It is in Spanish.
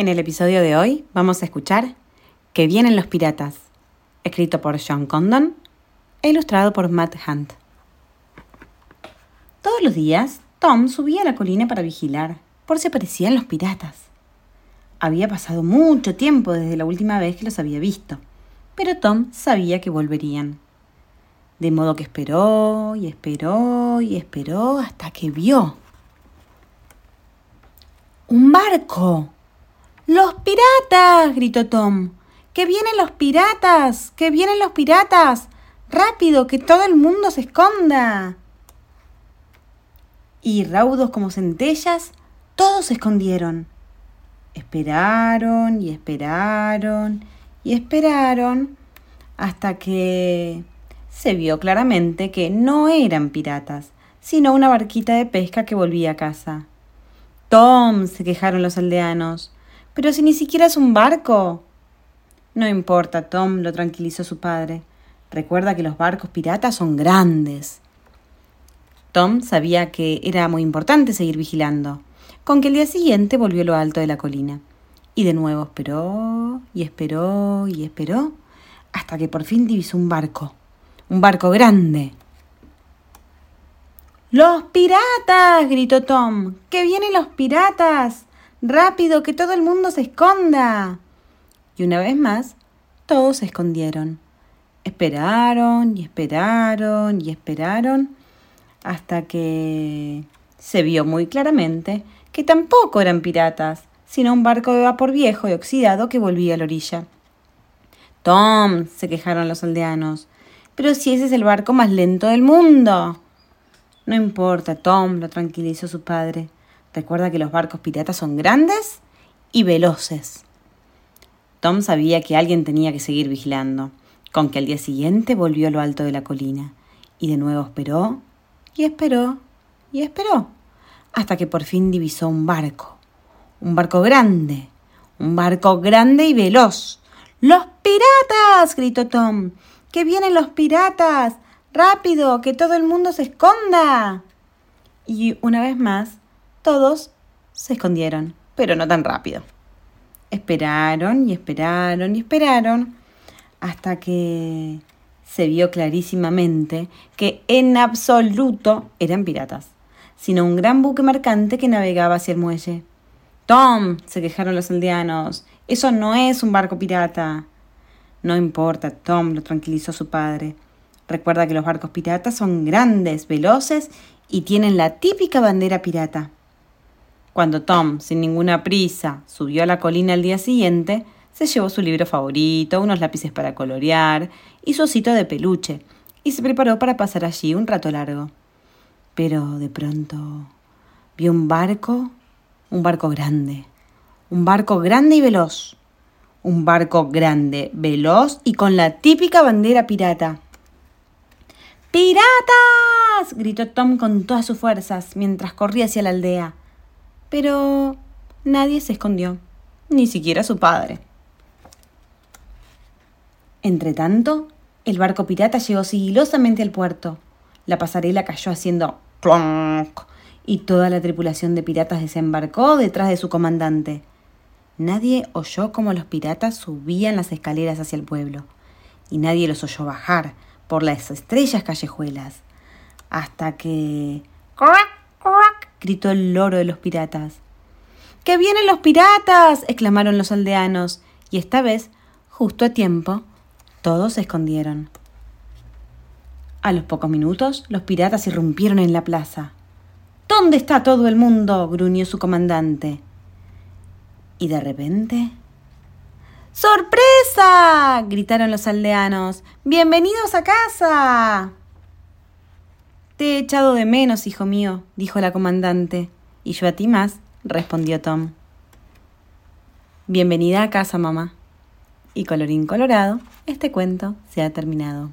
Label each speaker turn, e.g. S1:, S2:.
S1: En el episodio de hoy vamos a escuchar Que vienen los piratas, escrito por John Condon e ilustrado por Matt Hunt. Todos los días, Tom subía a la colina para vigilar, por si aparecían los piratas. Había pasado mucho tiempo desde la última vez que los había visto, pero Tom sabía que volverían. De modo que esperó y esperó y esperó hasta que vio. ¡Un barco! ¡Los piratas! gritó Tom. ¡Que vienen los piratas! ¡Que vienen los piratas! ¡Rápido! ¡Que todo el mundo se esconda! Y raudos como centellas, todos se escondieron. Esperaron y esperaron y esperaron hasta que se vio claramente que no eran piratas, sino una barquita de pesca que volvía a casa. Tom, se quejaron los aldeanos, pero si ni siquiera es un barco. No importa, Tom, lo tranquilizó su padre. Recuerda que los barcos piratas son grandes. Tom sabía que era muy importante seguir vigilando, con que el día siguiente volvió a lo alto de la colina. Y de nuevo esperó y esperó y esperó hasta que por fin divisó un barco, un barco grande. ¡Los piratas! gritó Tom. ¡Que vienen los piratas! ¡Rápido, que todo el mundo se esconda! Y una vez más, todos se escondieron. Esperaron y esperaron y esperaron hasta que se vio muy claramente que tampoco eran piratas, sino un barco de vapor viejo y oxidado que volvía a la orilla. Tom, se quejaron los aldeanos, pero si ese es el barco más lento del mundo. No importa, Tom, lo tranquilizó su padre. Recuerda que los barcos piratas son grandes y veloces. Tom sabía que alguien tenía que seguir vigilando, con que al día siguiente volvió a lo alto de la colina, y de nuevo esperó, y esperó, y esperó, hasta que por fin divisó un barco, un barco grande, un barco grande y veloz. ¡Los piratas! gritó Tom. ¡Que vienen los piratas! ¡Rápido! ¡Que todo el mundo se esconda! Y una vez más, todos se escondieron, pero no tan rápido. Esperaron y esperaron y esperaron hasta que se vio clarísimamente que en absoluto eran piratas, sino un gran buque mercante que navegaba hacia el muelle. Tom, se quejaron los aldeanos, eso no es un barco pirata. No importa, Tom, lo tranquilizó su padre. Recuerda que los barcos piratas son grandes, veloces y tienen la típica bandera pirata. Cuando Tom, sin ninguna prisa, subió a la colina al día siguiente, se llevó su libro favorito, unos lápices para colorear y su osito de peluche, y se preparó para pasar allí un rato largo. Pero de pronto vio un barco, un barco grande, un barco grande y veloz, un barco grande, veloz y con la típica bandera pirata. ¡Piratas! gritó Tom con todas sus fuerzas mientras corría hacia la aldea. Pero nadie se escondió, ni siquiera su padre. Entretanto, el barco pirata llegó sigilosamente al puerto. La pasarela cayó haciendo plonk y toda la tripulación de piratas desembarcó detrás de su comandante. Nadie oyó cómo los piratas subían las escaleras hacia el pueblo, y nadie los oyó bajar por las estrellas callejuelas, hasta que gritó el loro de los piratas. ¡Que vienen los piratas! exclamaron los aldeanos, y esta vez, justo a tiempo, todos se escondieron. A los pocos minutos, los piratas irrumpieron en la plaza. ¿Dónde está todo el mundo? gruñó su comandante. Y de repente... ¡Sorpresa! gritaron los aldeanos. ¡Bienvenidos a casa! Te he echado de menos, hijo mío, dijo la comandante. Y yo a ti más, respondió Tom. Bienvenida a casa, mamá. Y colorín colorado, este cuento se ha terminado.